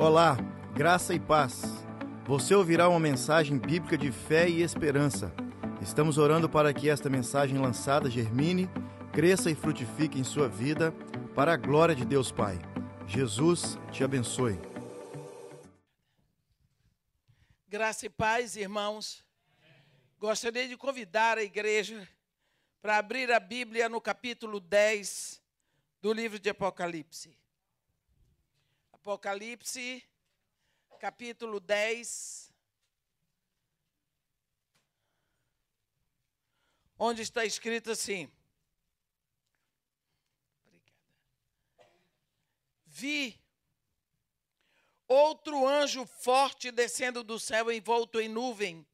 Olá, graça e paz. Você ouvirá uma mensagem bíblica de fé e esperança. Estamos orando para que esta mensagem lançada germine, cresça e frutifique em sua vida, para a glória de Deus Pai. Jesus te abençoe. Graça e paz, irmãos. Gostaria de convidar a igreja para abrir a Bíblia no capítulo 10 do livro de Apocalipse. Apocalipse, capítulo 10, onde está escrito assim: Vi outro anjo forte descendo do céu envolto em nuvem,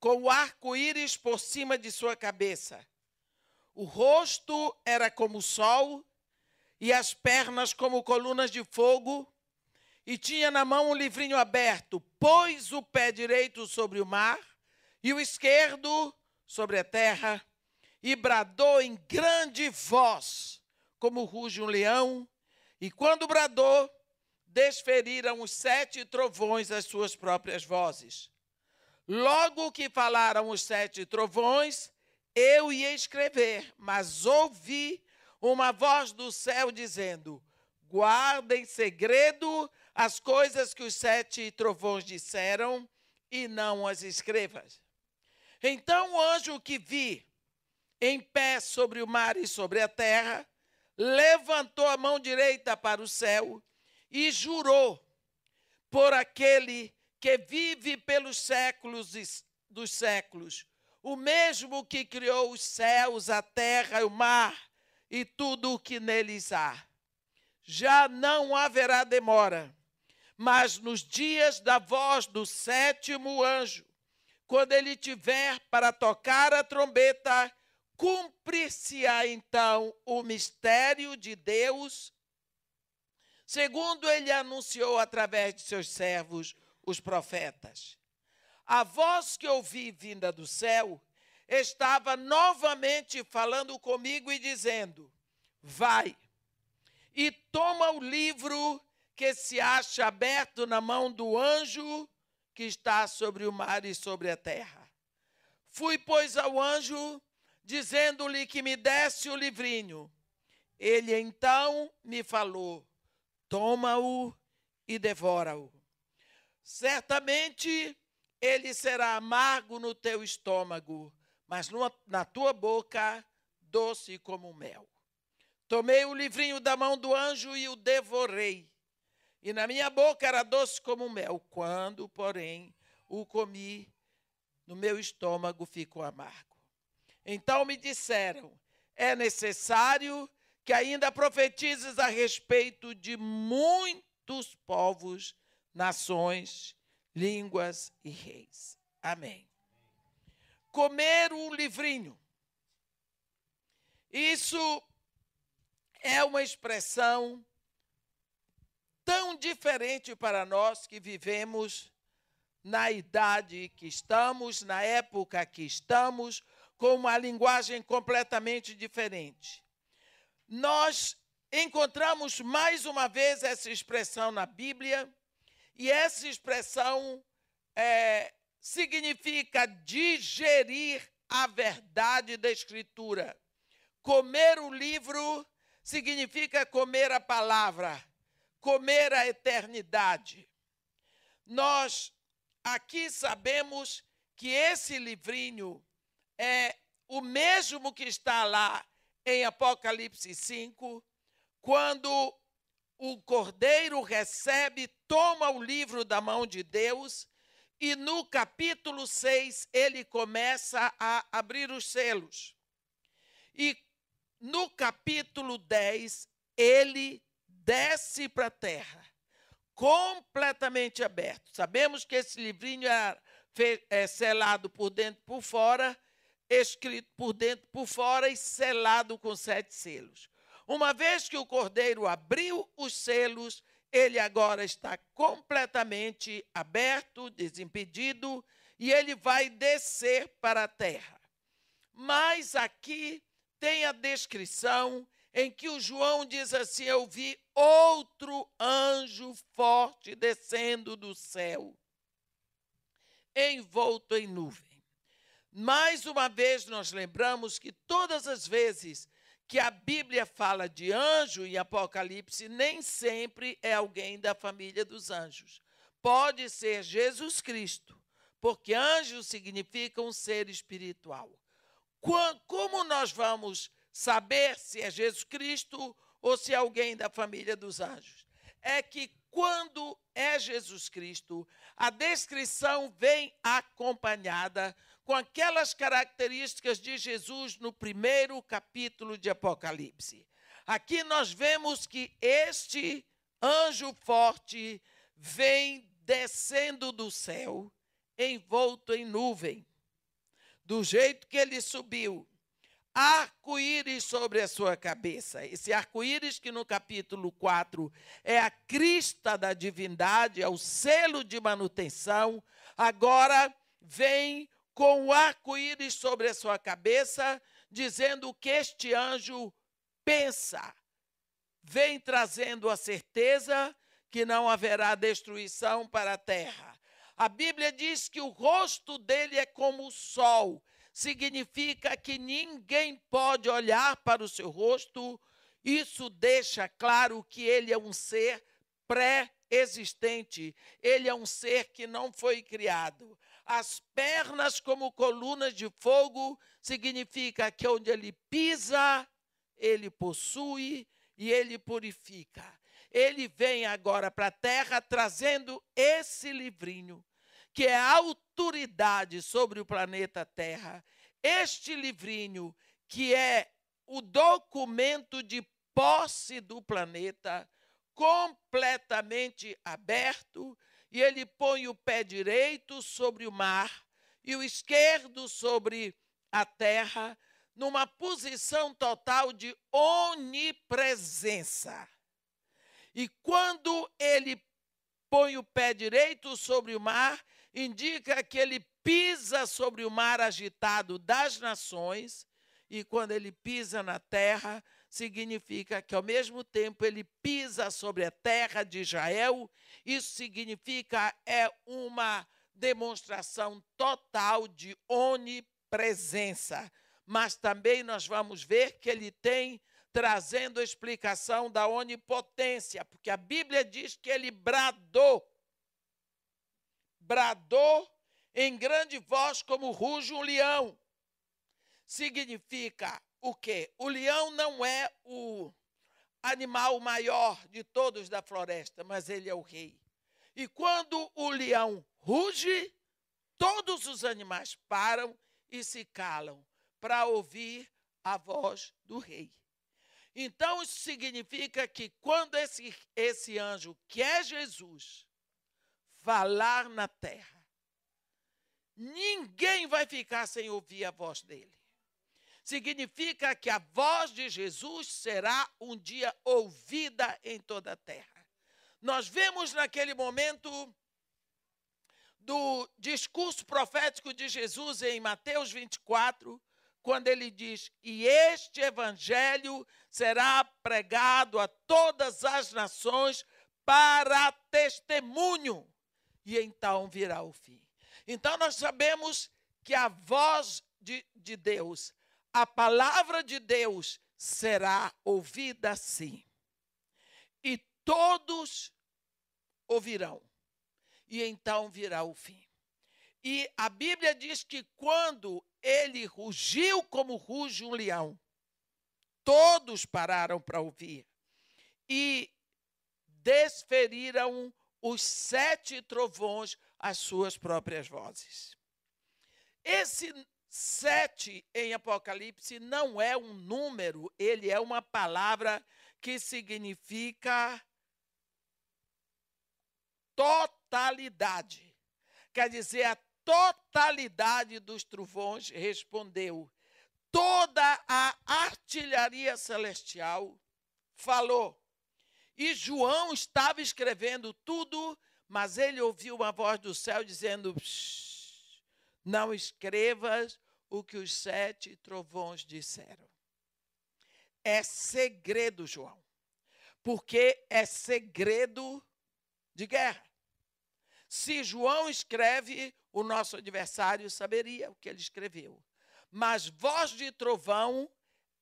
com o arco-íris por cima de sua cabeça. O rosto era como o sol e as pernas como colunas de fogo, e tinha na mão um livrinho aberto, pôs o pé direito sobre o mar e o esquerdo sobre a terra, e bradou em grande voz, como ruge um leão, e quando bradou, desferiram os sete trovões as suas próprias vozes. Logo que falaram os sete trovões, eu ia escrever, mas ouvi uma voz do céu dizendo: Guarda em segredo as coisas que os sete trovões disseram e não as escrevas. Então o anjo que vi em pé sobre o mar e sobre a terra levantou a mão direita para o céu e jurou por aquele que vive pelos séculos dos séculos, o mesmo que criou os céus, a terra e o mar e tudo o que neles há. Já não haverá demora, mas nos dias da voz do sétimo anjo, quando ele tiver para tocar a trombeta, cumprir-se-á então o mistério de Deus, segundo ele anunciou através de seus servos, os profetas. A voz que ouvi vinda do céu estava novamente falando comigo e dizendo: Vai e toma o livro que se acha aberto na mão do anjo que está sobre o mar e sobre a terra. Fui, pois, ao anjo, dizendo-lhe que me desse o livrinho. Ele então me falou: Toma-o e devora-o. Certamente ele será amargo no teu estômago, mas na tua boca doce como mel. Tomei o livrinho da mão do anjo e o devorei. E na minha boca era doce como mel. Quando, porém, o comi, no meu estômago ficou amargo. Então me disseram: é necessário que ainda profetizes a respeito de muitos povos, nações, línguas e reis. Amém comer um livrinho. Isso é uma expressão tão diferente para nós que vivemos na idade que estamos, na época que estamos, com uma linguagem completamente diferente. Nós encontramos mais uma vez essa expressão na Bíblia, e essa expressão é, significa digerir a verdade da Escritura. Comer o livro significa comer a palavra, comer a eternidade. Nós aqui sabemos que esse livrinho é o mesmo que está lá em Apocalipse 5, quando o cordeiro recebe, toma o livro da mão de Deus e no capítulo 6, ele começa a abrir os selos. E no capítulo 10, ele desce para a terra, completamente aberto. Sabemos que esse livrinho é, é selado por dentro e por fora, escrito por dentro e por fora e selado com sete selos. Uma vez que o cordeiro abriu os selos, ele agora está completamente aberto, desimpedido, e ele vai descer para a terra. Mas aqui tem a descrição em que o João diz assim: Eu vi outro anjo forte descendo do céu, envolto em nuvem. Mais uma vez, nós lembramos que todas as vezes que a Bíblia fala de anjo em Apocalipse, nem sempre é alguém da família dos anjos. Pode ser Jesus Cristo, porque anjo significa um ser espiritual. Como nós vamos saber se é Jesus Cristo ou se é alguém da família dos anjos? É que quando é Jesus Cristo, a descrição vem acompanhada com aquelas características de Jesus no primeiro capítulo de Apocalipse. Aqui nós vemos que este anjo forte vem descendo do céu, envolto em nuvem. Do jeito que ele subiu, arco-íris sobre a sua cabeça. Esse arco-íris, que no capítulo 4 é a crista da divindade, é o selo de manutenção, agora vem com o arco-íris sobre a sua cabeça, dizendo que este anjo pensa. Vem trazendo a certeza que não haverá destruição para a terra. A Bíblia diz que o rosto dele é como o sol significa que ninguém pode olhar para o seu rosto. Isso deixa claro que ele é um ser pré-existente, ele é um ser que não foi criado. As pernas, como colunas de fogo, significa que onde ele pisa, ele possui e ele purifica. Ele vem agora para a terra trazendo esse livrinho que é a autoridade sobre o planeta Terra. Este livrinho, que é o documento de posse do planeta, completamente aberto, e ele põe o pé direito sobre o mar e o esquerdo sobre a terra, numa posição total de onipresença. E quando ele põe o pé direito sobre o mar, indica que ele pisa sobre o mar agitado das nações, e quando ele pisa na terra, significa que ao mesmo tempo ele pisa sobre a terra de Israel. Isso significa é uma demonstração total de onipresença. Mas também nós vamos ver que ele tem trazendo a explicação da onipotência, porque a Bíblia diz que ele bradou bradou em grande voz como ruge um leão. Significa o quê? O leão não é o animal maior de todos da floresta, mas ele é o rei. E quando o leão ruge, todos os animais param e se calam para ouvir a voz do rei. Então, isso significa que quando esse, esse anjo, que é Jesus, falar na terra. Ninguém vai ficar sem ouvir a voz dele. Significa que a voz de Jesus será um dia ouvida em toda a terra. Nós vemos naquele momento do discurso profético de Jesus em Mateus 24, quando ele diz: E este evangelho será pregado a todas as nações para testemunho e então virá o fim. Então nós sabemos que a voz de, de Deus, a palavra de Deus será ouvida sim. E todos ouvirão. E então virá o fim. E a Bíblia diz que quando ele rugiu como ruge um leão, todos pararam para ouvir e desferiram os sete trovões as suas próprias vozes. Esse sete em Apocalipse não é um número, ele é uma palavra que significa totalidade. Quer dizer, a totalidade dos trovões respondeu. Toda a artilharia celestial falou. E João estava escrevendo tudo, mas ele ouviu uma voz do céu dizendo: Não escrevas o que os sete trovões disseram. É segredo, João. porque é segredo de guerra. Se João escreve, o nosso adversário saberia o que ele escreveu. Mas voz de trovão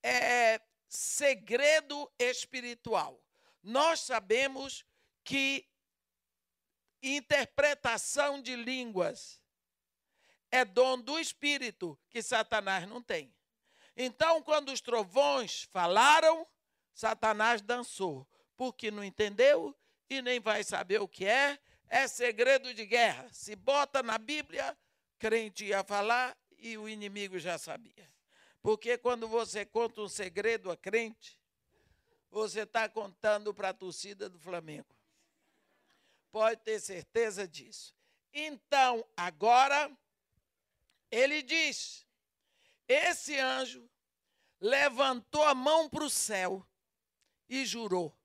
é segredo espiritual. Nós sabemos que interpretação de línguas é dom do espírito que Satanás não tem. Então, quando os trovões falaram, Satanás dançou, porque não entendeu e nem vai saber o que é, é segredo de guerra. Se bota na Bíblia, crente ia falar e o inimigo já sabia. Porque quando você conta um segredo a crente, você está contando para a torcida do Flamengo. Pode ter certeza disso. Então, agora, ele diz: esse anjo levantou a mão para o céu e jurou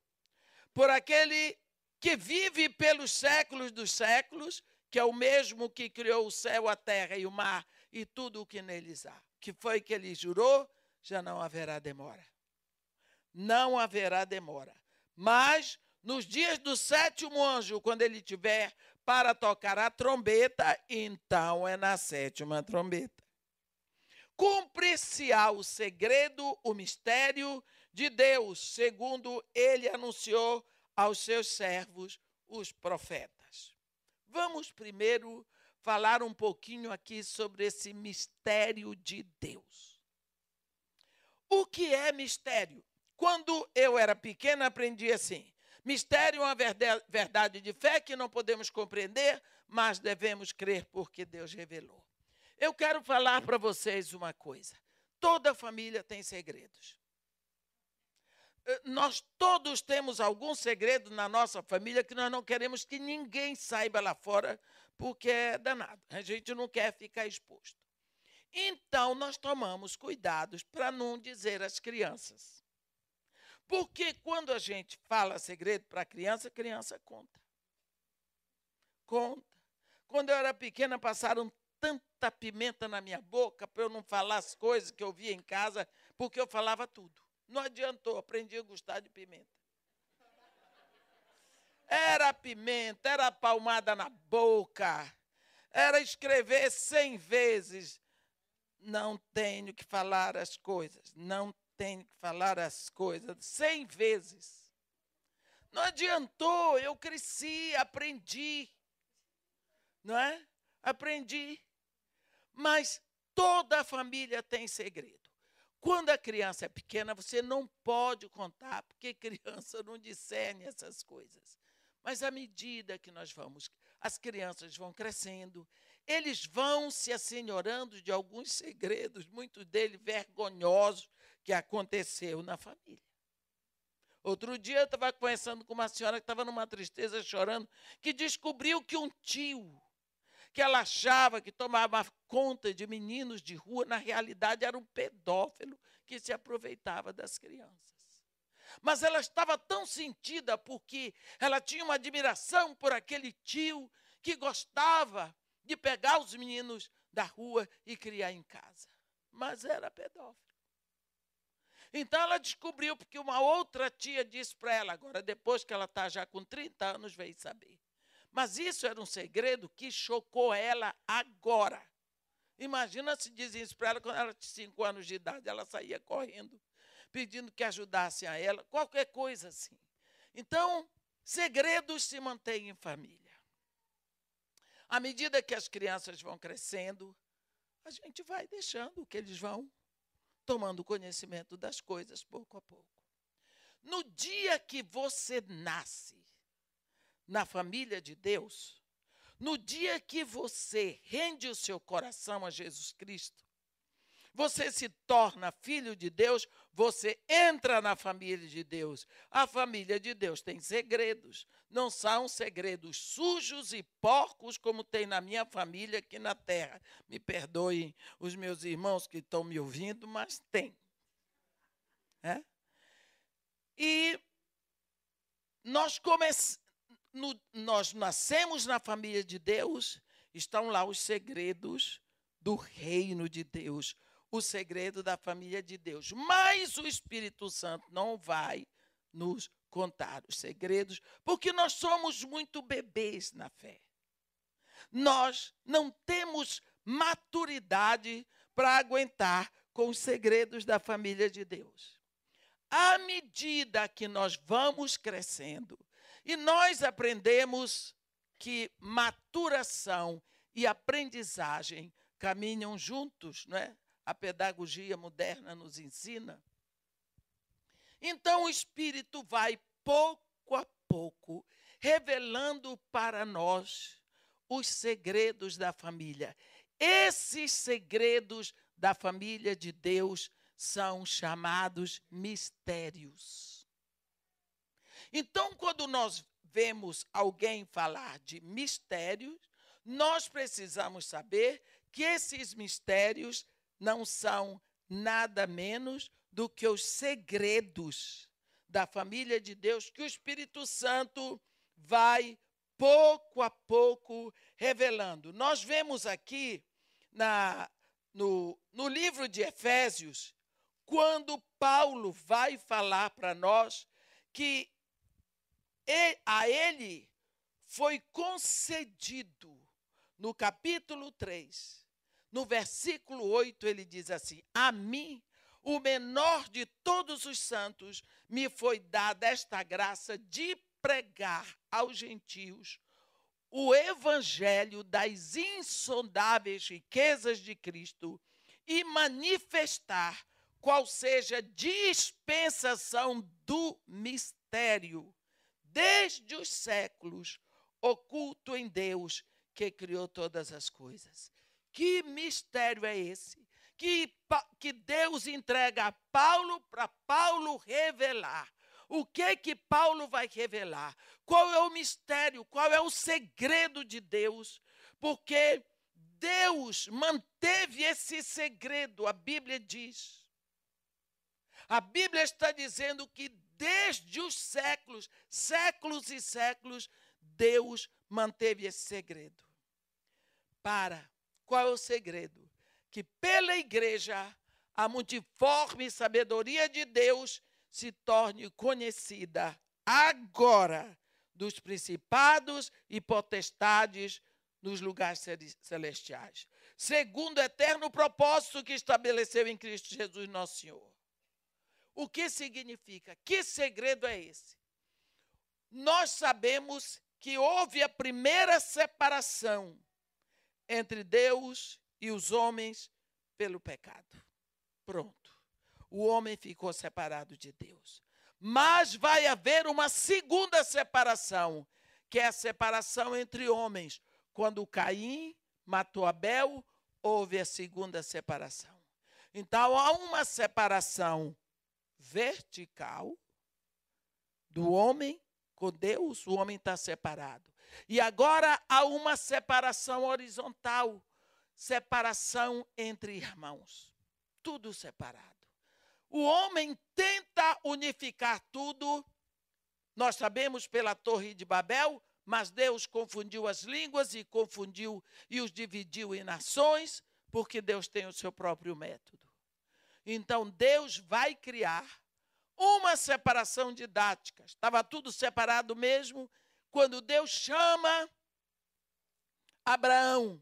por aquele que vive pelos séculos dos séculos, que é o mesmo que criou o céu, a terra e o mar e tudo o que neles há. Que foi que ele jurou? Já não haverá demora. Não haverá demora. Mas nos dias do sétimo anjo, quando ele tiver para tocar a trombeta, então é na sétima trombeta. Cumpre-se-á o segredo, o mistério de Deus, segundo ele anunciou aos seus servos, os profetas. Vamos primeiro falar um pouquinho aqui sobre esse mistério de Deus. O que é mistério? Quando eu era pequena, aprendi assim: mistério é uma verdade de fé que não podemos compreender, mas devemos crer porque Deus revelou. Eu quero falar para vocês uma coisa: toda família tem segredos. Eh, nós todos temos algum segredo na nossa família que nós não queremos que ninguém saiba lá fora, porque é danado. A gente não quer ficar exposto. Então, nós tomamos cuidados para não dizer às crianças. Porque quando a gente fala segredo para a criança, a criança conta. Conta. Quando eu era pequena, passaram tanta pimenta na minha boca para eu não falar as coisas que eu via em casa, porque eu falava tudo. Não adiantou, aprendi a gostar de pimenta. Era pimenta, era palmada na boca, era escrever cem vezes. Não tenho que falar as coisas, não tenho que falar as coisas, cem vezes. Não adiantou, eu cresci, aprendi. Não é? Aprendi. Mas toda a família tem segredo. Quando a criança é pequena, você não pode contar, porque criança não discerne essas coisas. Mas à medida que nós vamos, as crianças vão crescendo, eles vão se assenhorando de alguns segredos, muitos deles vergonhosos, que aconteceu na família. Outro dia eu estava conversando com uma senhora que estava numa tristeza chorando, que descobriu que um tio que ela achava que tomava conta de meninos de rua, na realidade era um pedófilo que se aproveitava das crianças. Mas ela estava tão sentida porque ela tinha uma admiração por aquele tio que gostava de pegar os meninos da rua e criar em casa. Mas era pedófilo. Então ela descobriu, porque uma outra tia disse para ela, agora depois que ela está já com 30 anos, veio saber. Mas isso era um segredo que chocou ela agora. Imagina se dizia isso para ela quando ela tinha cinco anos de idade, ela saía correndo, pedindo que ajudassem a ela, qualquer coisa assim. Então, segredos se mantêm em família. À medida que as crianças vão crescendo, a gente vai deixando que eles vão tomando conhecimento das coisas pouco a pouco. No dia que você nasce, na família de Deus, no dia que você rende o seu coração a Jesus Cristo, você se torna filho de Deus, você entra na família de Deus. A família de Deus tem segredos. Não são segredos sujos e porcos como tem na minha família aqui na terra. Me perdoem os meus irmãos que estão me ouvindo, mas tem. É? E nós no, nós nascemos na família de Deus, estão lá os segredos do reino de Deus, o segredo da família de Deus. Mas o Espírito Santo não vai nos contar os segredos, porque nós somos muito bebês na fé. Nós não temos maturidade para aguentar com os segredos da família de Deus. À medida que nós vamos crescendo e nós aprendemos que maturação e aprendizagem caminham juntos, não é? A pedagogia moderna nos ensina. Então o Espírito vai pouco a pouco revelando para nós os segredos da família. Esses segredos da família de Deus são chamados mistérios. Então, quando nós vemos alguém falar de mistérios, nós precisamos saber que esses mistérios não são nada menos do que os segredos da família de Deus que o Espírito Santo vai pouco a pouco revelando. Nós vemos aqui na, no, no livro de Efésios, quando Paulo vai falar para nós que a ele foi concedido, no capítulo 3, no versículo 8, ele diz assim: A mim, o menor de todos os santos, me foi dada esta graça de pregar aos gentios o evangelho das insondáveis riquezas de Cristo e manifestar qual seja a dispensação do mistério desde os séculos oculto em Deus que criou todas as coisas. Que mistério é esse? Que, que Deus entrega a Paulo para Paulo revelar. O que que Paulo vai revelar? Qual é o mistério? Qual é o segredo de Deus? Porque Deus manteve esse segredo, a Bíblia diz. A Bíblia está dizendo que desde os séculos, séculos e séculos, Deus manteve esse segredo. Para, qual é o segredo? Que pela igreja a multiforme sabedoria de Deus se torne conhecida agora dos principados e potestades nos lugares celestiais, segundo o eterno propósito que estabeleceu em Cristo Jesus, nosso Senhor. O que significa? Que segredo é esse? Nós sabemos que houve a primeira separação entre Deus e os homens pelo pecado. Pronto o homem ficou separado de Deus. Mas vai haver uma segunda separação, que é a separação entre homens. Quando Caim matou Abel, houve a segunda separação. Então há uma separação vertical do homem com Deus, o homem está separado. E agora há uma separação horizontal, separação entre irmãos. Tudo separado. O homem tenta unificar tudo. Nós sabemos pela Torre de Babel, mas Deus confundiu as línguas e confundiu e os dividiu em nações, porque Deus tem o seu próprio método. Então Deus vai criar uma separação didática. Estava tudo separado mesmo quando Deus chama Abraão.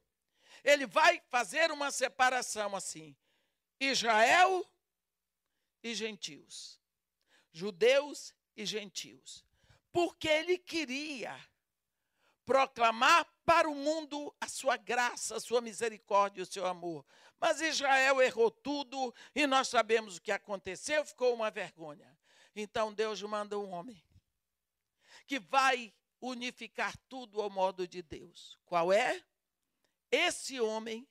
Ele vai fazer uma separação assim: Israel e gentios. Judeus e gentios. Porque ele queria proclamar para o mundo a sua graça, a sua misericórdia, o seu amor. Mas Israel errou tudo e nós sabemos o que aconteceu, ficou uma vergonha. Então Deus manda um homem que vai unificar tudo ao modo de Deus. Qual é? Esse homem,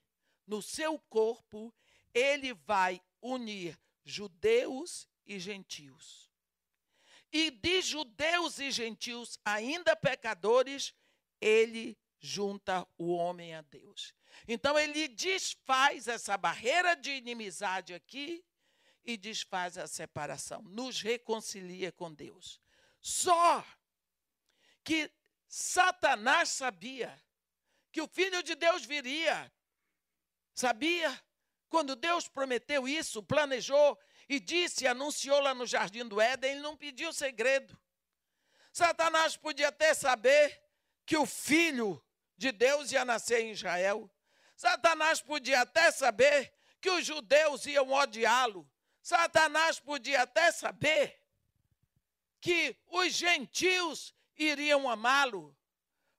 no seu corpo, ele vai unir judeus e gentios. E de judeus e gentios, ainda pecadores, ele junta o homem a Deus. Então ele desfaz essa barreira de inimizade aqui e desfaz a separação, nos reconcilia com Deus. Só que Satanás sabia que o filho de Deus viria. Sabia? Quando Deus prometeu isso, planejou e disse, anunciou lá no jardim do Éden, ele não pediu segredo. Satanás podia até saber que o filho de Deus ia nascer em Israel. Satanás podia até saber que os judeus iam odiá-lo. Satanás podia até saber que os gentios iriam amá-lo.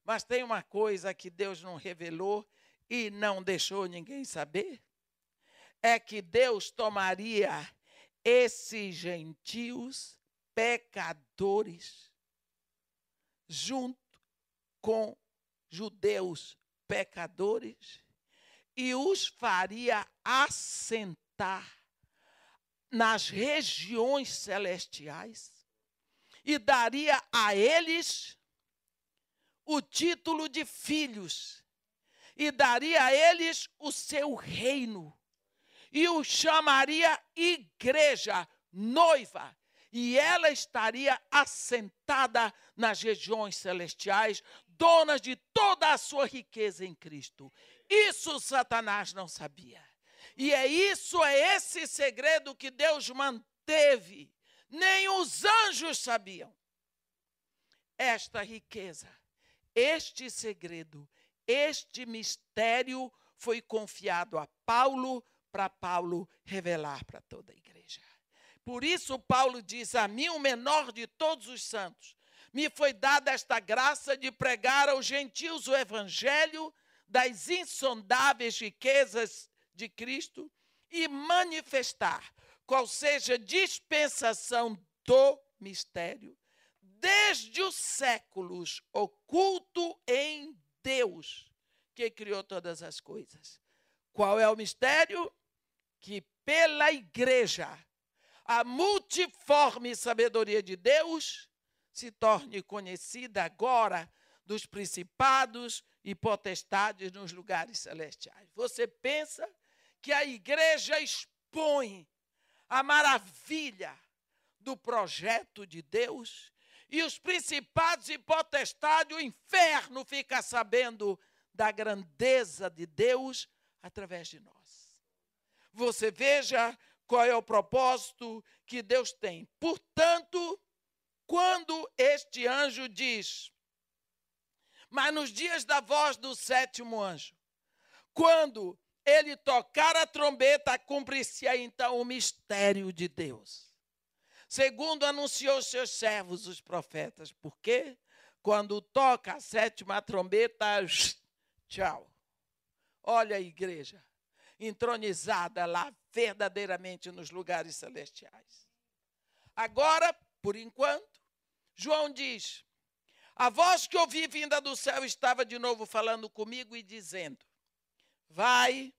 Mas tem uma coisa que Deus não revelou e não deixou ninguém saber: é que Deus tomaria esses gentios pecadores junto com judeus pecadores e os faria assentar nas regiões celestiais e daria a eles o título de filhos e daria a eles o seu reino e o chamaria igreja, noiva, e ela estaria assentada nas regiões celestiais, dona de toda a sua riqueza em Cristo. Isso Satanás não sabia. E é isso, é esse segredo que Deus manteve. Nem os anjos sabiam. Esta riqueza, este segredo, este mistério foi confiado a Paulo para Paulo revelar para toda a igreja. Por isso, Paulo diz: A mim, o menor de todos os santos, me foi dada esta graça de pregar aos gentios o evangelho das insondáveis riquezas de Cristo e manifestar qual seja a dispensação do mistério, desde os séculos oculto em Deus, que criou todas as coisas. Qual é o mistério? Que pela igreja, a multiforme sabedoria de Deus se torne conhecida agora dos principados e potestades nos lugares celestiais. Você pensa que a igreja expõe a maravilha do projeto de Deus e os principados e potestades, o inferno fica sabendo da grandeza de Deus através de nós. Você veja qual é o propósito que Deus tem. Portanto, quando este anjo diz: mas nos dias da voz do sétimo anjo, quando ele tocar a trombeta, cumpre-se então o mistério de Deus. Segundo anunciou seus servos, os profetas. Porque quando toca a sétima trombeta, tchau. Olha a igreja entronizada lá verdadeiramente nos lugares celestiais. Agora, por enquanto, João diz: a voz que ouvi vinda do céu estava de novo falando comigo e dizendo: Vai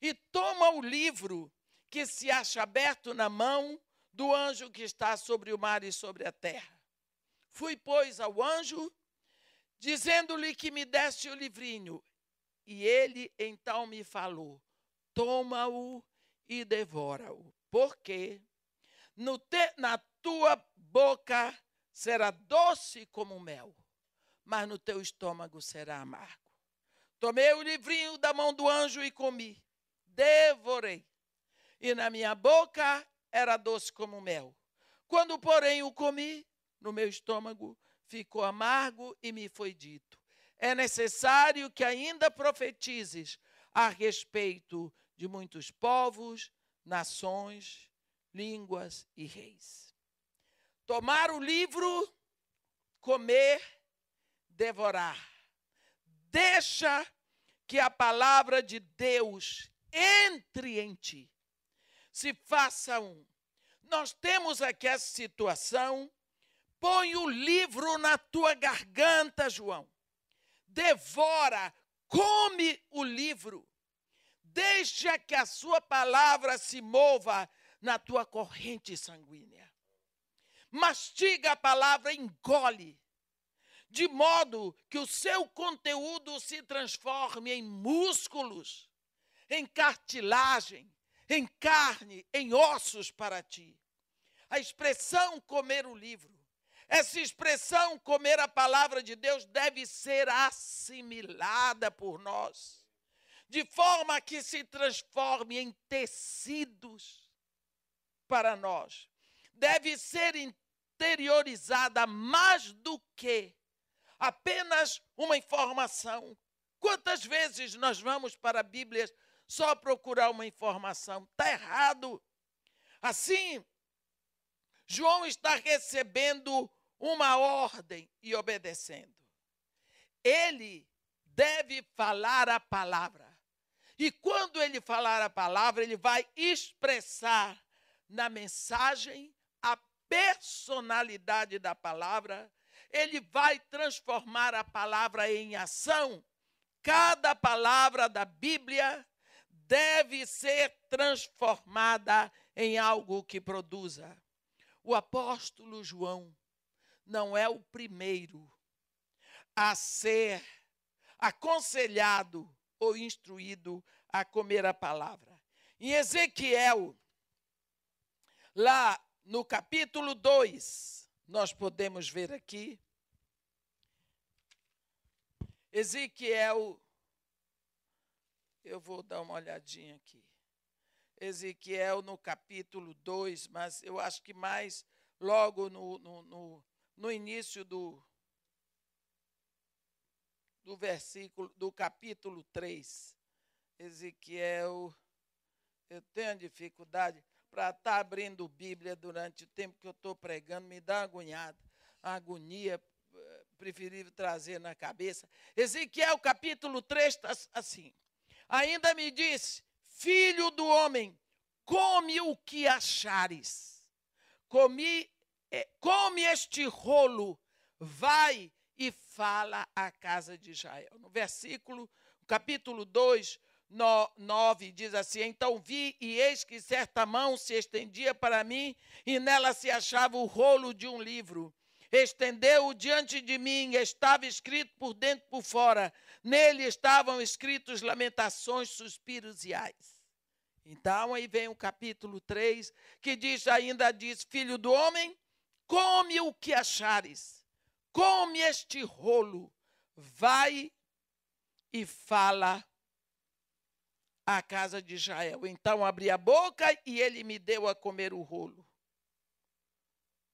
e toma o livro que se acha aberto na mão do anjo que está sobre o mar e sobre a terra. Fui, pois, ao anjo, dizendo-lhe que me desse o livrinho. E ele então me falou: Toma-o e devora-o, porque te, na tua boca será doce como mel, mas no teu estômago será amargo. Tomei o livrinho da mão do anjo e comi, devorei, e na minha boca era doce como mel. Quando, porém, o comi, no meu estômago ficou amargo e me foi dito: é necessário que ainda profetizes a respeito de muitos povos, nações, línguas e reis tomar o livro, comer, devorar. Deixa que a palavra de Deus entre em ti. Se faça um. Nós temos aqui essa situação. Põe o livro na tua garganta, João. Devora, come o livro. Deixa que a sua palavra se mova na tua corrente sanguínea mastiga a palavra, engole, de modo que o seu conteúdo se transforme em músculos, em cartilagem, em carne, em ossos para ti. A expressão comer o livro, essa expressão comer a palavra de Deus deve ser assimilada por nós, de forma que se transforme em tecidos para nós. Deve ser interiorizada mais do que apenas uma informação. Quantas vezes nós vamos para a Bíblia só procurar uma informação? Está errado. Assim, João está recebendo uma ordem e obedecendo. Ele deve falar a palavra. E quando ele falar a palavra, ele vai expressar na mensagem a personalidade da palavra, ele vai transformar a palavra em ação. Cada palavra da Bíblia deve ser transformada em algo que produza. O apóstolo João não é o primeiro a ser aconselhado ou instruído a comer a palavra. Em Ezequiel, lá no capítulo 2, nós podemos ver aqui, Ezequiel, eu vou dar uma olhadinha aqui. Ezequiel no capítulo 2, mas eu acho que mais logo no, no, no, no início do, do versículo, do capítulo 3. Ezequiel, eu tenho dificuldade para estar tá abrindo Bíblia durante o tempo que eu estou pregando, me dá agoniada, agonia, preferível trazer na cabeça. Ezequiel capítulo 3 está assim. Ainda me disse, filho do homem, come o que achares. Comi, eh, come este rolo, vai e fala à casa de Israel. No versículo, capítulo 2, 9 diz assim: Então vi e eis que certa mão se estendia para mim, e nela se achava o rolo de um livro. Estendeu-o diante de mim, estava escrito por dentro e por fora. Nele estavam escritos lamentações, suspiros e ais. Então aí vem o capítulo 3, que diz ainda diz: Filho do homem, come o que achares come este rolo, vai e fala à casa de Israel. Então abri a boca e ele me deu a comer o rolo.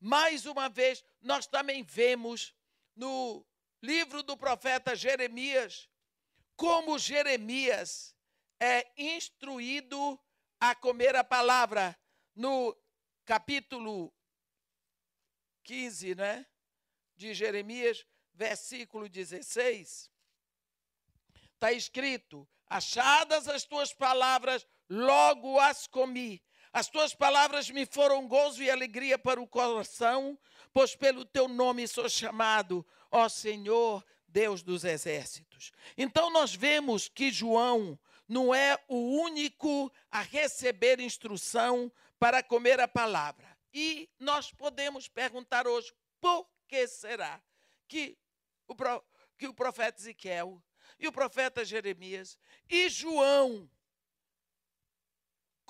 Mais uma vez, nós também vemos no livro do profeta Jeremias como Jeremias é instruído a comer a palavra. No capítulo 15, né? de Jeremias, versículo 16, está escrito: Achadas as tuas palavras, logo as comi. As tuas palavras me foram gozo e alegria para o coração, pois pelo teu nome sou chamado, ó Senhor, Deus dos exércitos. Então nós vemos que João não é o único a receber instrução para comer a palavra. E nós podemos perguntar hoje, por que será que o, que o profeta Ezequiel e o profeta Jeremias e João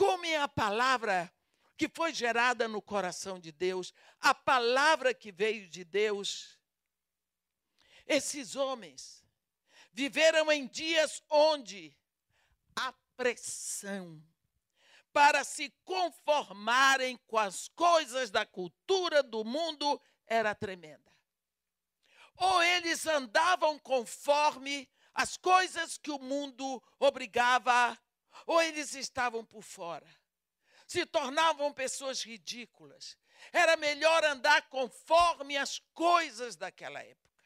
comem a palavra que foi gerada no coração de Deus, a palavra que veio de Deus. Esses homens viveram em dias onde a pressão para se conformarem com as coisas da cultura do mundo era tremenda. Ou eles andavam conforme as coisas que o mundo obrigava, ou eles estavam por fora. Se tornavam pessoas ridículas. Era melhor andar conforme as coisas daquela época.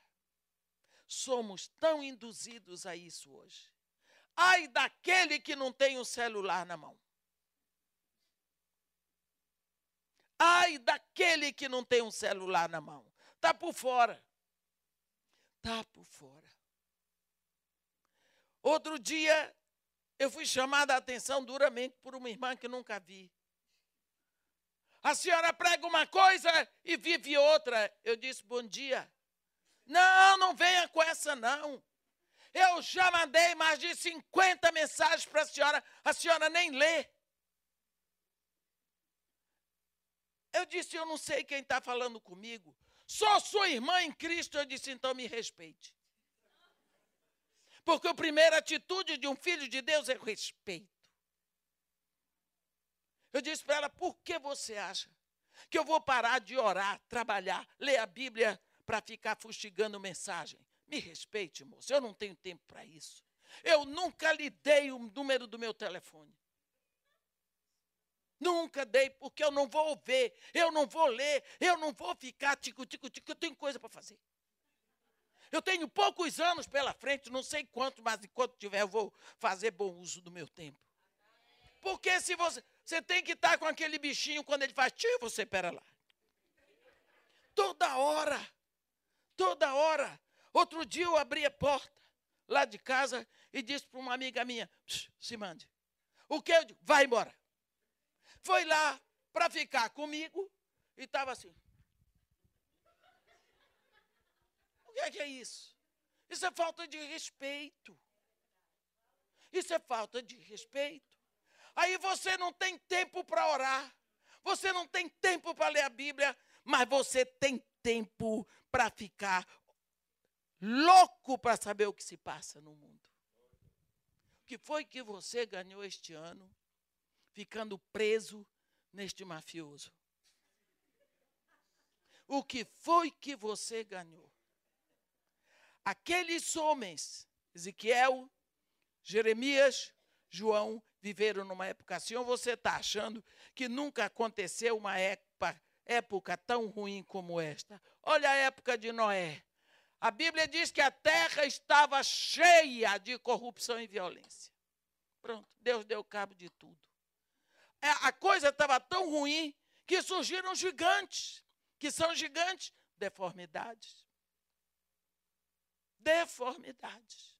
Somos tão induzidos a isso hoje. Ai daquele que não tem um celular na mão. Ai daquele que não tem um celular na mão. Está por fora. Está por fora. Outro dia, eu fui chamada a atenção duramente por uma irmã que nunca vi. A senhora prega uma coisa e vive outra. Eu disse, bom dia. Não, não venha com essa, não. Eu já mandei mais de 50 mensagens para a senhora, a senhora nem lê. Eu disse: Eu não sei quem está falando comigo. Sou sua irmã em Cristo. Eu disse: Então me respeite. Porque a primeira atitude de um filho de Deus é respeito. Eu disse para ela: Por que você acha Que eu vou parar de orar, trabalhar, ler a Bíblia para ficar fustigando mensagem. Me respeite, moço, eu não tenho tempo para isso. Eu nunca lhe dei o número do meu telefone. Nunca dei, porque eu não vou ver, eu não vou ler, eu não vou ficar tico, tico, tico, eu tenho coisa para fazer. Eu tenho poucos anos pela frente, não sei quanto, mas enquanto tiver, eu vou fazer bom uso do meu tempo. Porque se você. Você tem que estar com aquele bichinho quando ele faz tio, você pera lá. Toda hora. Toda hora. Outro dia eu abri a porta lá de casa e disse para uma amiga minha: se mande. O que eu digo? Vai embora. Foi lá para ficar comigo e estava assim. O que é, que é isso? Isso é falta de respeito. Isso é falta de respeito. Aí você não tem tempo para orar. Você não tem tempo para ler a Bíblia, mas você tem tempo para ficar louco para saber o que se passa no mundo. O que foi que você ganhou este ano ficando preso neste mafioso? O que foi que você ganhou? Aqueles homens, Ezequiel, Jeremias, João, viveram numa época assim, ou você está achando que nunca aconteceu uma época, época tão ruim como esta? Olha a época de Noé. A Bíblia diz que a terra estava cheia de corrupção e violência. Pronto, Deus deu cabo de tudo. É, a coisa estava tão ruim que surgiram gigantes. Que são gigantes? Deformidades. Deformidades.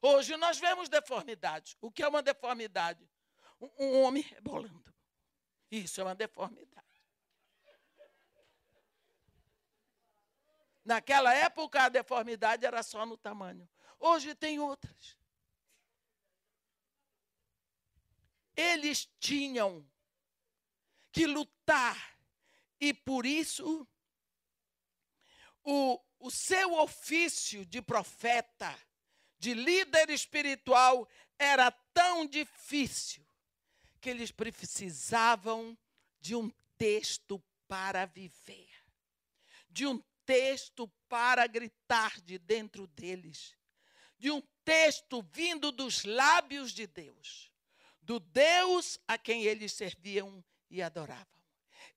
Hoje nós vemos deformidades. O que é uma deformidade? Um, um homem rebolando. Isso é uma deformidade. Naquela época a deformidade era só no tamanho. Hoje tem outras. Eles tinham que lutar e por isso o, o seu ofício de profeta de líder espiritual era tão difícil que eles precisavam de um texto para viver, de um texto para gritar de dentro deles, de um texto vindo dos lábios de Deus, do Deus a quem eles serviam e adoravam.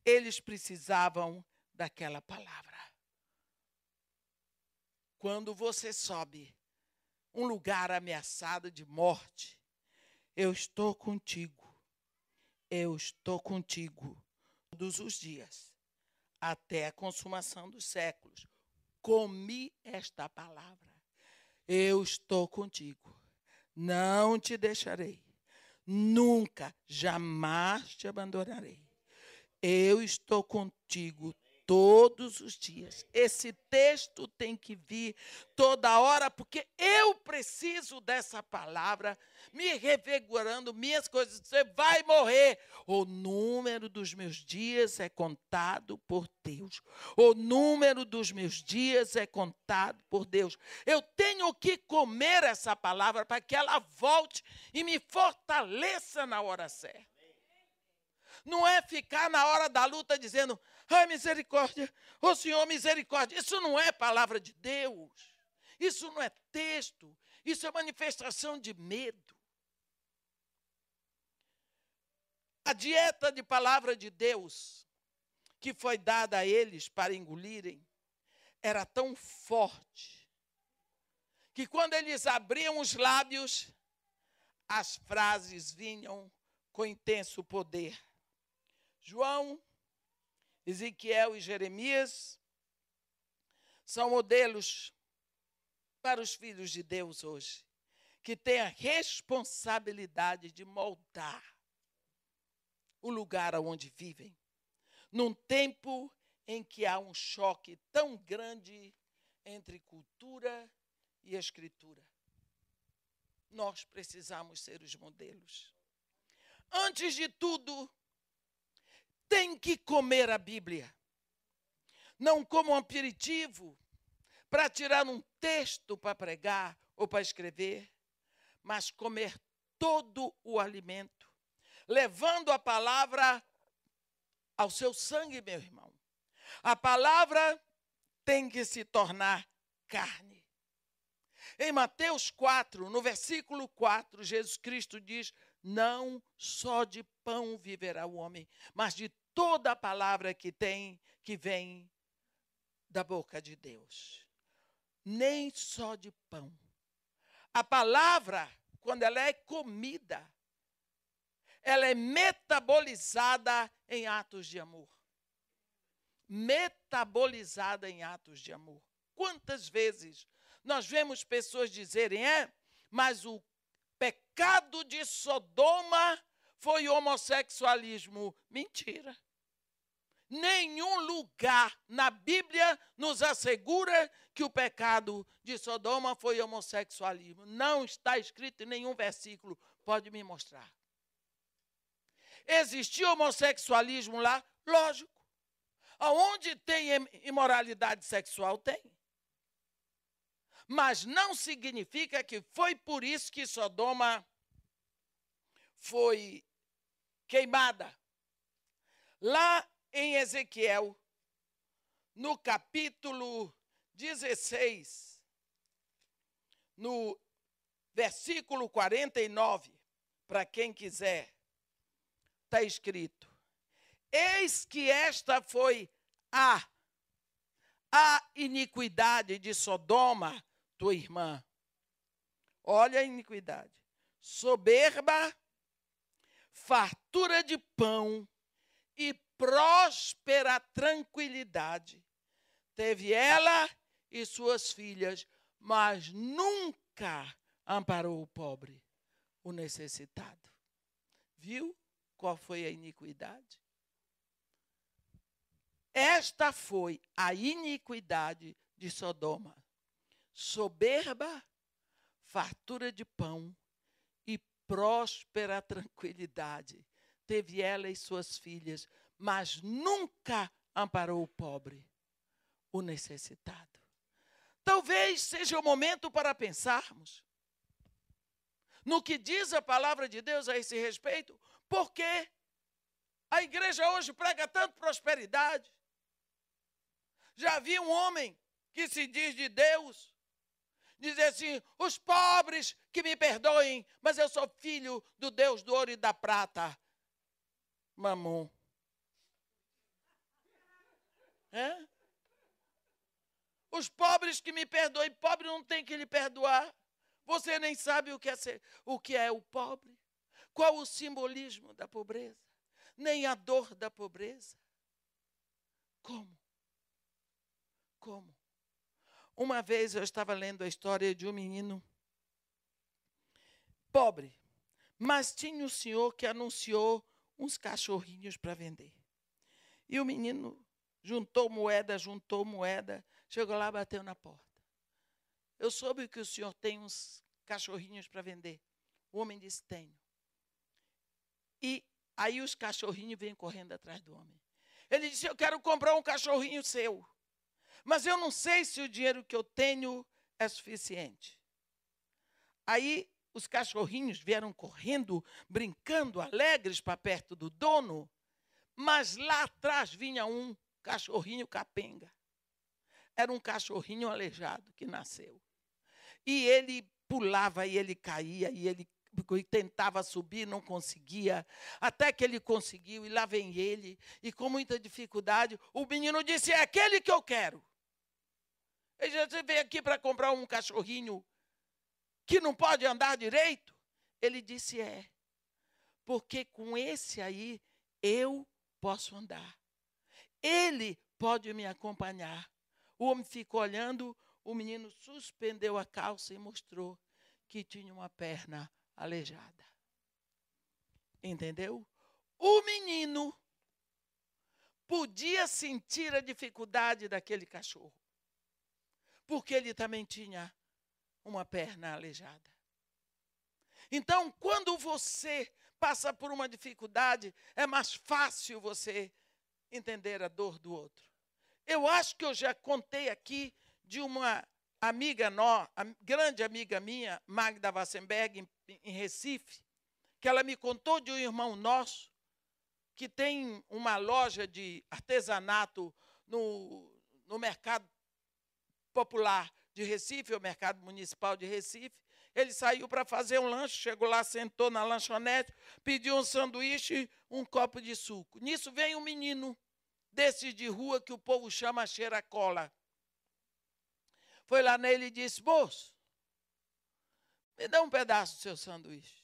Eles precisavam daquela palavra. Quando você sobe um lugar ameaçado de morte, eu estou contigo. Eu estou contigo todos os dias, até a consumação dos séculos. Comi esta palavra. Eu estou contigo. Não te deixarei. Nunca, jamais te abandonarei. Eu estou contigo todos os dias. Esse texto tem que vir toda hora, porque eu preciso dessa palavra me revigorando minhas coisas. Você vai morrer. O número dos meus dias é contado por Deus. O número dos meus dias é contado por Deus. Eu tenho que comer essa palavra para que ela volte e me fortaleça na hora certa. Não é ficar na hora da luta dizendo, ai misericórdia, ô Senhor, misericórdia. Isso não é palavra de Deus. Isso não é texto. Isso é manifestação de medo. A dieta de palavra de Deus que foi dada a eles para engolirem era tão forte que quando eles abriam os lábios, as frases vinham com intenso poder. João, Ezequiel e Jeremias são modelos para os filhos de Deus hoje, que têm a responsabilidade de moldar o lugar onde vivem, num tempo em que há um choque tão grande entre cultura e escritura. Nós precisamos ser os modelos. Antes de tudo, tem que comer a Bíblia. Não como um aperitivo para tirar um texto para pregar ou para escrever, mas comer todo o alimento, levando a palavra ao seu sangue, meu irmão. A palavra tem que se tornar carne. Em Mateus 4, no versículo 4, Jesus Cristo diz: Não só de pão viverá o homem, mas de toda a palavra que tem, que vem da boca de Deus. Nem só de pão. A palavra, quando ela é comida, ela é metabolizada em atos de amor. Metabolizada em atos de amor. Quantas vezes nós vemos pessoas dizerem, é, mas o pecado de Sodoma foi homossexualismo. Mentira. Nenhum lugar na Bíblia nos assegura que o pecado de Sodoma foi homossexualismo. Não está escrito em nenhum versículo. Pode me mostrar. Existia homossexualismo lá? Lógico. Aonde tem imoralidade sexual, tem. Mas não significa que foi por isso que Sodoma foi queimada. Lá em Ezequiel, no capítulo 16, no versículo 49, para quem quiser, está escrito: Eis que esta foi a a iniquidade de Sodoma, tua irmã. Olha a iniquidade. Soberba, fartura de pão e próspera tranquilidade. Teve ela e suas filhas, mas nunca amparou o pobre, o necessitado. Viu qual foi a iniquidade? Esta foi a iniquidade de Sodoma. Soberba, fartura de pão próspera tranquilidade. Teve ela e suas filhas, mas nunca amparou o pobre, o necessitado. Talvez seja o momento para pensarmos no que diz a palavra de Deus a esse respeito, porque a igreja hoje prega tanto prosperidade, já vi um homem que se diz de Deus dizer assim: os pobres que me perdoem, mas eu sou filho do Deus do ouro e da prata. Mamon. É? Os pobres que me perdoem, pobre não tem que lhe perdoar. Você nem sabe o que é ser, o que é o pobre. Qual o simbolismo da pobreza? Nem a dor da pobreza. Como? Como? Uma vez eu estava lendo a história de um menino pobre, mas tinha o senhor que anunciou uns cachorrinhos para vender. E o menino juntou moeda, juntou moeda, chegou lá, bateu na porta. Eu soube que o senhor tem uns cachorrinhos para vender. O homem disse: Tenho. E aí os cachorrinhos vêm correndo atrás do homem. Ele disse: Eu quero comprar um cachorrinho seu. Mas eu não sei se o dinheiro que eu tenho é suficiente. Aí os cachorrinhos vieram correndo, brincando, alegres para perto do dono, mas lá atrás vinha um cachorrinho capenga. Era um cachorrinho aleijado que nasceu. E ele pulava e ele caía e ele tentava subir, não conseguia, até que ele conseguiu, e lá vem ele, e com muita dificuldade, o menino disse: É aquele que eu quero. Você veio aqui para comprar um cachorrinho que não pode andar direito? Ele disse: É, porque com esse aí eu posso andar. Ele pode me acompanhar. O homem ficou olhando, o menino suspendeu a calça e mostrou que tinha uma perna aleijada. Entendeu? O menino podia sentir a dificuldade daquele cachorro, porque ele também tinha uma perna aleijada. Então, quando você passa por uma dificuldade, é mais fácil você entender a dor do outro. Eu acho que eu já contei aqui de uma amiga nossa, grande amiga minha, Magda Wassenberg, em, em Recife, que ela me contou de um irmão nosso que tem uma loja de artesanato no, no mercado popular de Recife, o mercado municipal de Recife. Ele saiu para fazer um lanche, chegou lá, sentou na lanchonete, pediu um sanduíche, um copo de suco. Nisso vem um menino desses de rua que o povo chama cheira-cola. Foi lá nele e disse: Moço, me dá um pedaço do seu sanduíche.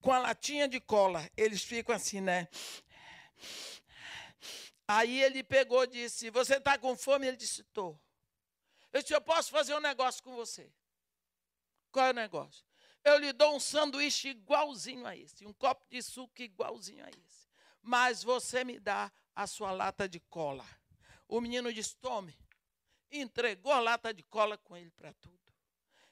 Com a latinha de cola, eles ficam assim, né? Aí ele pegou e disse: Você está com fome? Ele disse: Estou. Eu disse: Eu posso fazer um negócio com você. Qual é o negócio? Eu lhe dou um sanduíche igualzinho a esse, um copo de suco igualzinho a esse. Mas você me dá a sua lata de cola. O menino disse: Tome. Entregou a lata de cola com ele para tudo.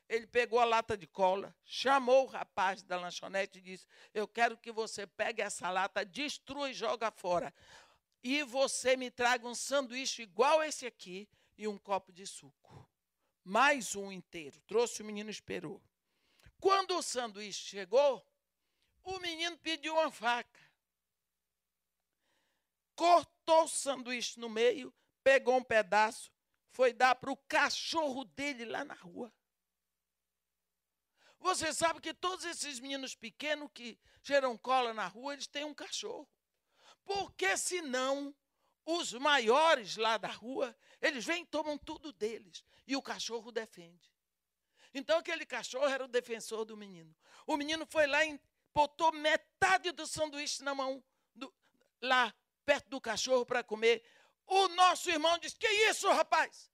Ele pegou a lata de cola, chamou o rapaz da lanchonete e disse: Eu quero que você pegue essa lata, destrua e joga fora e você me traga um sanduíche igual esse aqui e um copo de suco. Mais um inteiro. Trouxe o menino esperou. Quando o sanduíche chegou, o menino pediu uma faca. Cortou o sanduíche no meio, pegou um pedaço, foi dar para o cachorro dele lá na rua. Você sabe que todos esses meninos pequenos que geram cola na rua, eles têm um cachorro. Porque senão os maiores lá da rua, eles vêm e tomam tudo deles. E o cachorro defende. Então aquele cachorro era o defensor do menino. O menino foi lá e botou metade do sanduíche na mão, do, lá perto do cachorro para comer. O nosso irmão disse: Que isso, rapaz?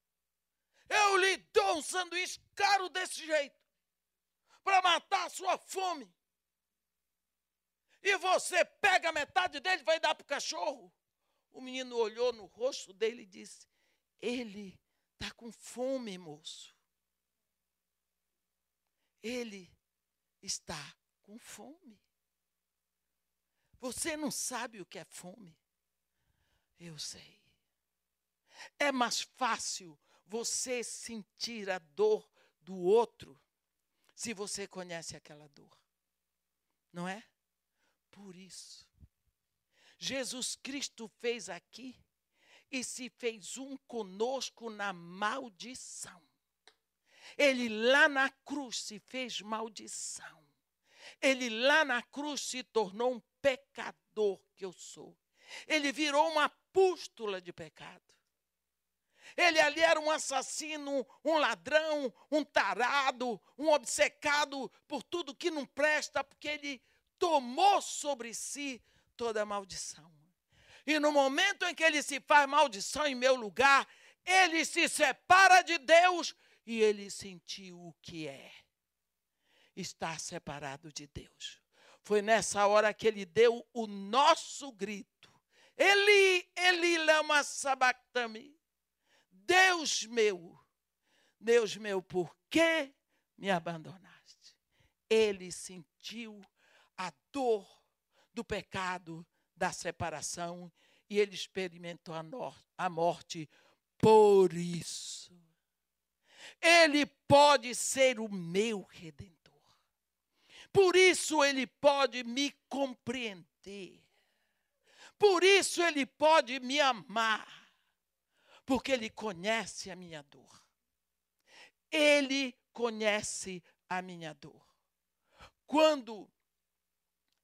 Eu lhe dou um sanduíche caro desse jeito para matar a sua fome e você pega metade dele e vai dar para o cachorro. O menino olhou no rosto dele e disse: Ele está com fome, moço. Ele está com fome. Você não sabe o que é fome? Eu sei. É mais fácil você sentir a dor do outro se você conhece aquela dor. Não é? Por isso. Jesus Cristo fez aqui e se fez um conosco na maldição. Ele lá na cruz se fez maldição. Ele lá na cruz se tornou um pecador que eu sou. Ele virou uma pústula de pecado. Ele ali era um assassino, um ladrão, um tarado, um obcecado por tudo que não presta, porque ele tomou sobre si toda a maldição. E no momento em que ele se faz maldição em meu lugar, ele se separa de Deus e ele sentiu o que é estar separado de Deus. Foi nessa hora que ele deu o nosso grito. Eli, Eli lama sabactami. Deus meu, Deus meu, por que me abandonaste? Ele sentiu dor do pecado, da separação, e ele experimentou a, a morte por isso. Ele pode ser o meu redentor. Por isso ele pode me compreender. Por isso ele pode me amar. Porque ele conhece a minha dor. Ele conhece a minha dor. Quando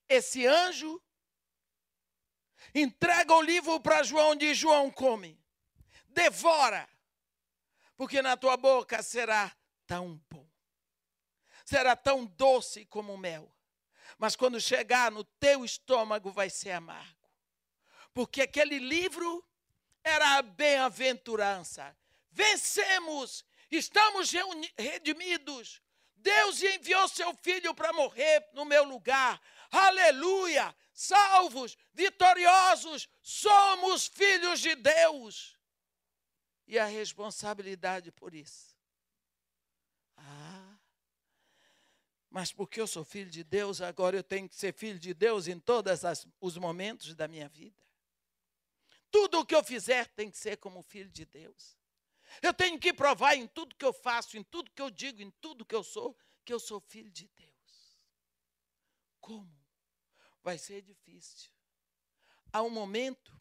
esse anjo entrega o livro para João, diz: João, come, devora, porque na tua boca será tão bom, será tão doce como mel, mas quando chegar no teu estômago vai ser amargo, porque aquele livro era a bem-aventurança. Vencemos, estamos redimidos. Deus enviou seu filho para morrer no meu lugar, aleluia, salvos, vitoriosos, somos filhos de Deus. E a responsabilidade por isso. Ah, mas porque eu sou filho de Deus, agora eu tenho que ser filho de Deus em todos os momentos da minha vida. Tudo o que eu fizer tem que ser como filho de Deus. Eu tenho que provar em tudo que eu faço, em tudo que eu digo, em tudo que eu sou, que eu sou filho de Deus. Como? Vai ser difícil. Há um momento,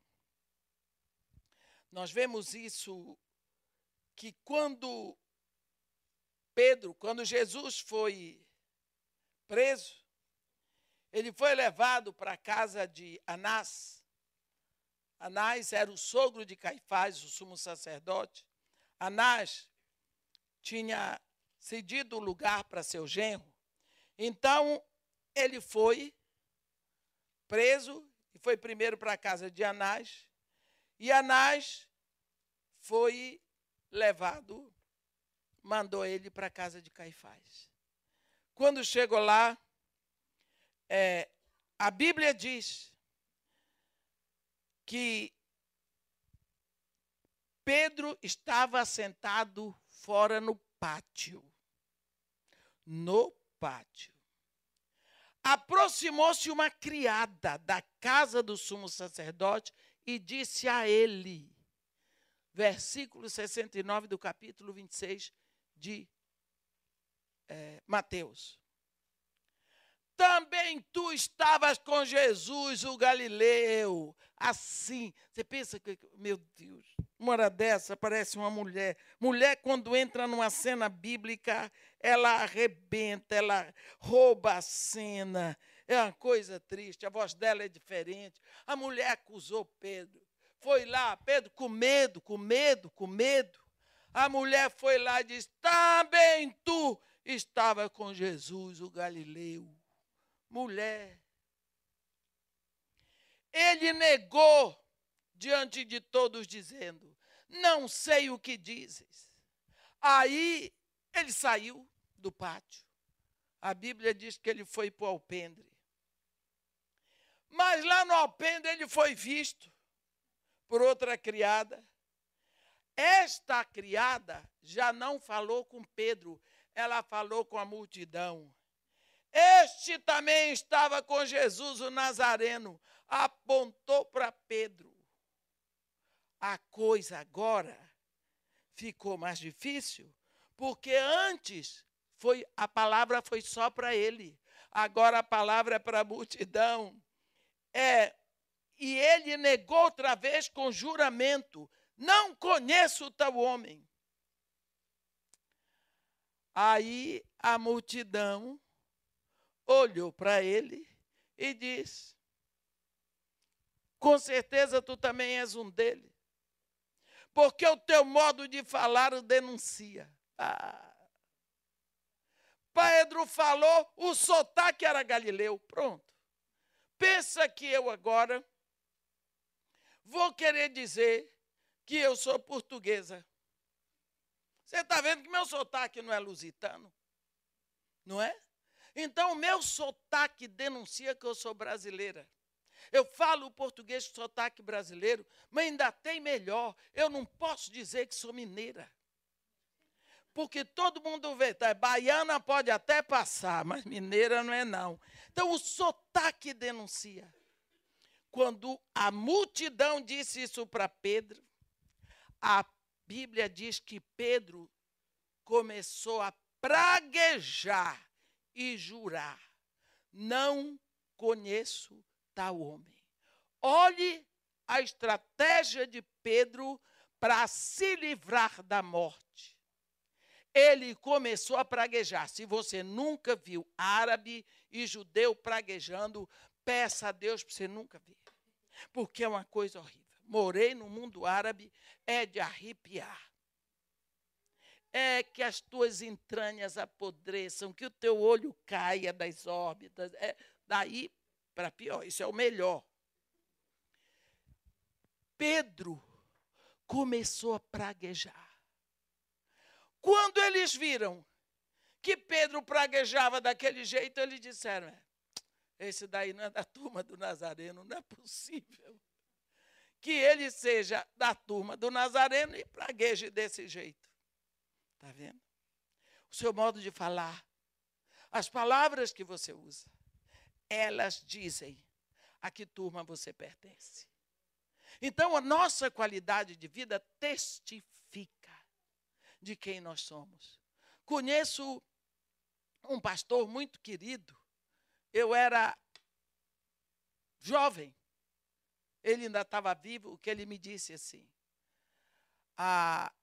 nós vemos isso, que quando Pedro, quando Jesus foi preso, ele foi levado para a casa de Anás. Anás era o sogro de Caifás, o sumo sacerdote. Anás tinha cedido o lugar para seu genro. Então, ele foi preso e foi primeiro para a casa de Anás. E Anás foi levado, mandou ele para a casa de Caifás. Quando chegou lá, é, a Bíblia diz que Pedro estava sentado fora no pátio. No pátio. Aproximou-se uma criada da casa do sumo sacerdote e disse a ele, versículo 69 do capítulo 26 de é, Mateus. Também tu estavas com Jesus, o Galileu. Assim, você pensa que, meu Deus, uma hora dessa parece uma mulher. Mulher, quando entra numa cena bíblica, ela arrebenta, ela rouba a cena. É uma coisa triste, a voz dela é diferente. A mulher acusou Pedro. Foi lá, Pedro, com medo, com medo, com medo. A mulher foi lá e disse: Também tu estava com Jesus, o Galileu mulher. Ele negou diante de todos, dizendo: Não sei o que dizes. Aí ele saiu do pátio. A Bíblia diz que ele foi para o alpendre. Mas lá no alpendre ele foi visto por outra criada. Esta criada já não falou com Pedro, ela falou com a multidão. Este também estava com Jesus, o Nazareno. Apontou para Pedro. A coisa agora ficou mais difícil, porque antes foi a palavra foi só para ele. Agora a palavra é para a multidão. É, e ele negou outra vez com juramento: Não conheço tal homem. Aí a multidão olhou para ele e disse: Com certeza tu também és um dele, porque o teu modo de falar o denuncia. Ah. Pedro falou, o sotaque era galileu. Pronto. Pensa que eu agora vou querer dizer que eu sou portuguesa. Você está vendo que meu sotaque não é lusitano? Não é? Então, o meu sotaque denuncia que eu sou brasileira. Eu falo português com sotaque brasileiro, mas ainda tem melhor. Eu não posso dizer que sou mineira. Porque todo mundo vê, tá? baiana pode até passar, mas mineira não é não. Então o sotaque denuncia. Quando a multidão disse isso para Pedro, a Bíblia diz que Pedro começou a praguejar e jurar: Não conheço tal homem. Olhe a estratégia de Pedro para se livrar da morte. Ele começou a praguejar. Se você nunca viu árabe e judeu praguejando, peça a Deus para você nunca ver. Porque é uma coisa horrível. Morei no mundo árabe, é de arrepiar é que as tuas entranhas apodreçam, que o teu olho caia das órbitas. É daí para pior, isso é o melhor. Pedro começou a praguejar. Quando eles viram que Pedro praguejava daquele jeito, eles disseram: é, esse daí não é da turma do Nazareno, não é possível que ele seja da turma do Nazareno e pragueje desse jeito. Está vendo? O seu modo de falar, as palavras que você usa, elas dizem a que turma você pertence. Então, a nossa qualidade de vida testifica de quem nós somos. Conheço um pastor muito querido. Eu era jovem, ele ainda estava vivo, o que ele me disse assim: ah,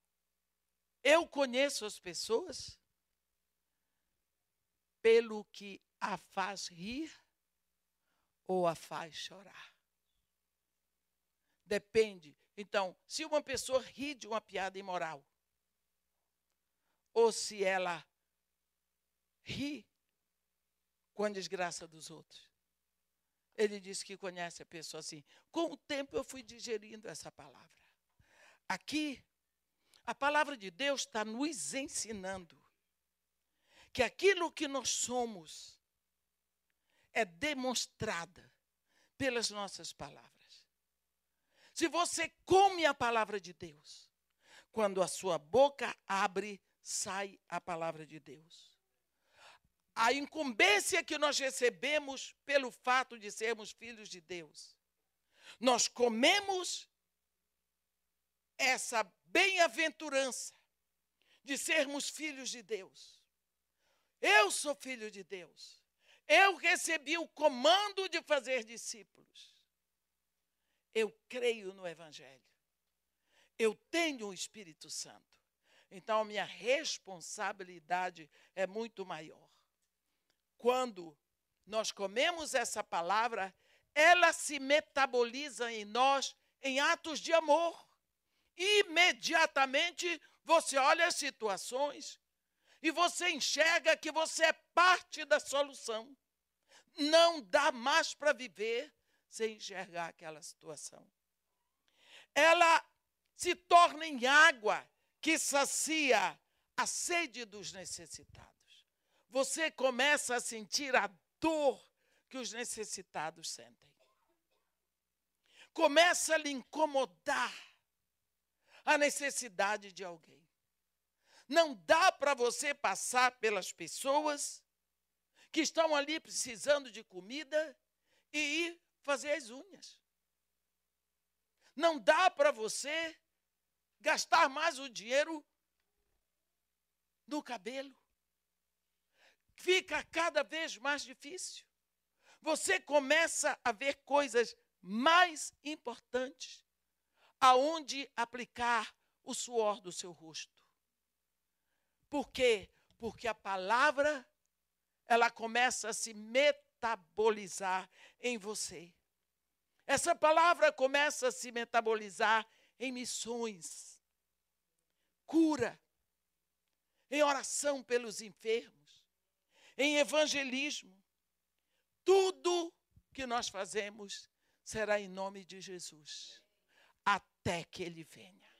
Eu conheço as pessoas pelo que a faz rir ou a faz chorar. Depende. Então, se uma pessoa ri de uma piada imoral, ou se ela ri com a desgraça dos outros. Ele disse que conhece a pessoa assim. Com o tempo eu fui digerindo essa palavra. Aqui, a palavra de Deus está nos ensinando que aquilo que nós somos é demonstrada pelas nossas palavras. Se você come a palavra de Deus, quando a sua boca abre, sai a palavra de Deus. A incumbência que nós recebemos pelo fato de sermos filhos de Deus. Nós comemos essa bem-aventurança de sermos filhos de Deus. Eu sou filho de Deus. Eu recebi o comando de fazer discípulos. Eu creio no Evangelho. Eu tenho o Espírito Santo. Então, a minha responsabilidade é muito maior. Quando nós comemos essa palavra, ela se metaboliza em nós em atos de amor. Imediatamente você olha as situações e você enxerga que você é parte da solução. Não dá mais para viver sem enxergar aquela situação. Ela se torna em água que sacia a sede dos necessitados. Você começa a sentir a dor que os necessitados sentem. Começa a lhe incomodar a necessidade de alguém. Não dá para você passar pelas pessoas que estão ali precisando de comida e ir fazer as unhas. Não dá para você gastar mais o dinheiro no cabelo. Fica cada vez mais difícil. Você começa a ver coisas mais importantes aonde aplicar o suor do seu rosto. Por quê? Porque a palavra ela começa a se metabolizar em você. Essa palavra começa a se metabolizar em missões, cura, em oração pelos enfermos, em evangelismo. Tudo que nós fazemos será em nome de Jesus, até que Ele venha.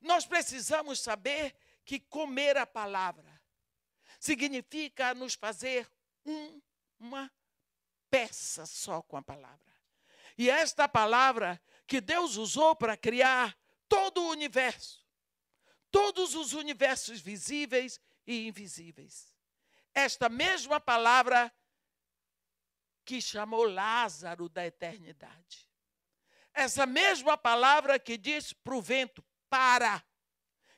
Nós precisamos saber que comer a palavra significa nos fazer um, uma peça só com a palavra. E esta palavra que Deus usou para criar todo o universo, todos os universos visíveis e invisíveis. Esta mesma palavra que chamou Lázaro da eternidade. Essa mesma palavra que diz para o vento: para,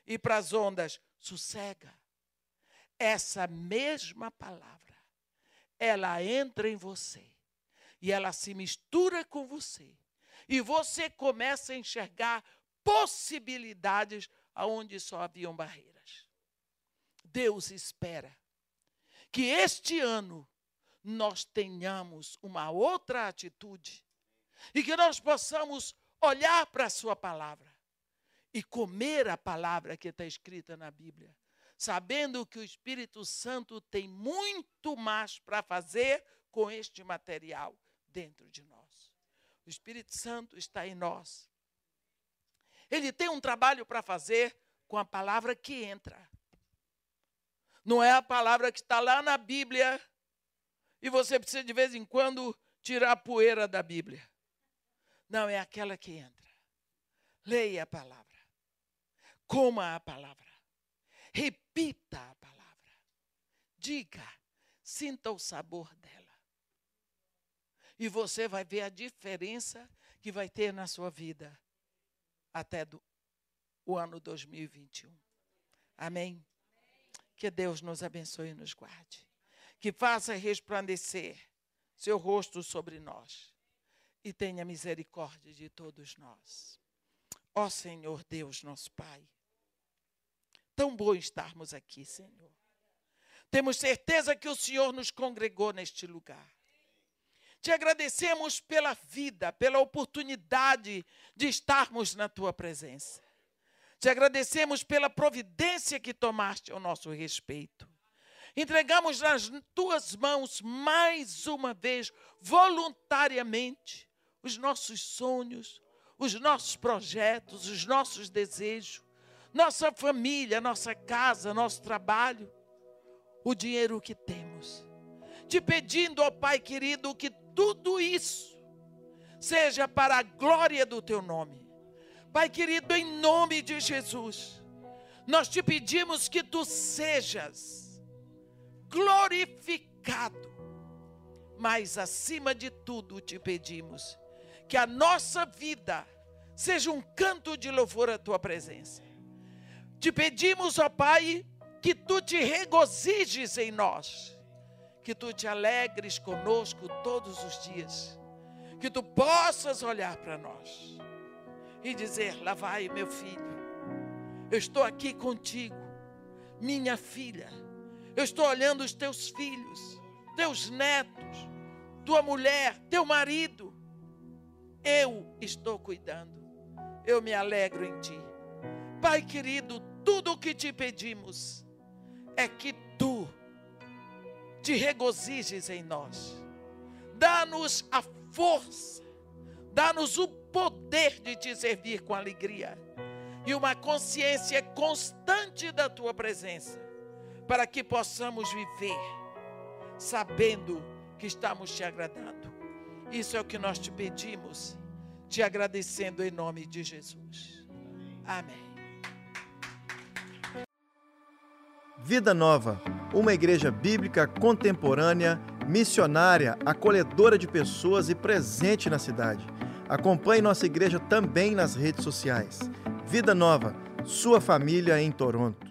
e para as ondas: sossega. Essa mesma palavra, ela entra em você e ela se mistura com você. E você começa a enxergar possibilidades aonde só haviam barreiras. Deus espera que este ano nós tenhamos uma outra atitude e que nós possamos olhar para a Sua palavra e comer a palavra que está escrita na Bíblia, sabendo que o Espírito Santo tem muito mais para fazer com este material dentro de nós. O Espírito Santo está em nós. Ele tem um trabalho para fazer com a palavra que entra. Não é a palavra que está lá na Bíblia e você precisa de vez em quando tirar a poeira da Bíblia. Não, é aquela que entra. Leia a palavra. Coma a palavra. Repita a palavra. Diga, sinta o sabor dela e você vai ver a diferença que vai ter na sua vida até do, o ano 2021. Amém? Que Deus nos abençoe e nos guarde. Que faça resplandecer seu rosto sobre nós. e tenha misericórdia de todos nós. Ó Senhor Deus, nosso Pai, tão bom estarmos aqui, Senhor. Temos certeza que o Senhor nos congregou neste lugar. Te agradecemos pela vida, pela oportunidade de estarmos na tua presença. Te agradecemos pela providência que tomaste ao nosso respeito. Entregamos nas tuas mãos mais uma vez, voluntariamente, os nossos sonhos, os nossos projetos, os nossos desejos, nossa família, nossa casa, nosso trabalho, o dinheiro que temos. Te pedindo, ó Pai querido, que tudo isso seja para a glória do teu nome. Pai querido, em nome de Jesus, nós te pedimos que tu sejas glorificado, mas acima de tudo te pedimos que a nossa vida seja um canto de louvor à tua presença. Te pedimos, ó Pai, que tu te regozijes em nós que tu te alegres conosco todos os dias, que tu possas olhar para nós e dizer: Lá vai, meu filho, eu estou aqui contigo, minha filha, eu estou olhando os teus filhos, teus netos, tua mulher, teu marido, eu estou cuidando, eu me alegro em ti. Pai querido, tudo o que te pedimos é que te regozijes em nós. Dá-nos a força, dá-nos o poder de te servir com alegria e uma consciência constante da tua presença, para que possamos viver sabendo que estamos te agradando. Isso é o que nós te pedimos, te agradecendo em nome de Jesus. Amém. Vida Nova, uma igreja bíblica contemporânea, missionária, acolhedora de pessoas e presente na cidade. Acompanhe nossa igreja também nas redes sociais. Vida Nova, sua família em Toronto.